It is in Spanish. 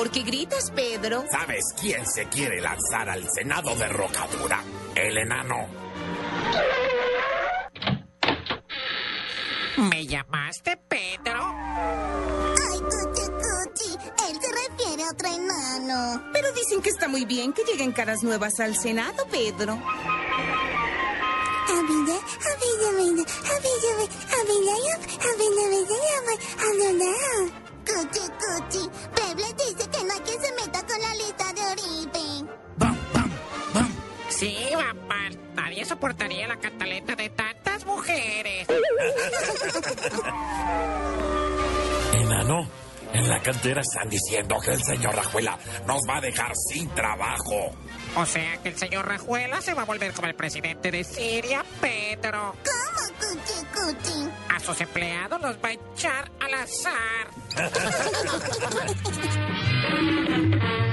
¿Por qué gritas, Pedro? ¿Sabes quién se quiere lanzar al Senado de Rocadura? El enano. ¿Me llamaste Pedro? Ay, cuchi, cuchi. Él se refiere a otro enano. Pero dicen que está muy bien que lleguen caras nuevas al Senado, Pedro. Abilla, Papá. Nadie soportaría la cantaleta de tantas mujeres. Enano, en la cantera están diciendo que el señor Rajuela nos va a dejar sin trabajo. O sea que el señor Rajuela se va a volver como el presidente de Siria, Pedro. ¿Cómo, cuchi, cuchi? A sus empleados los va a echar al azar.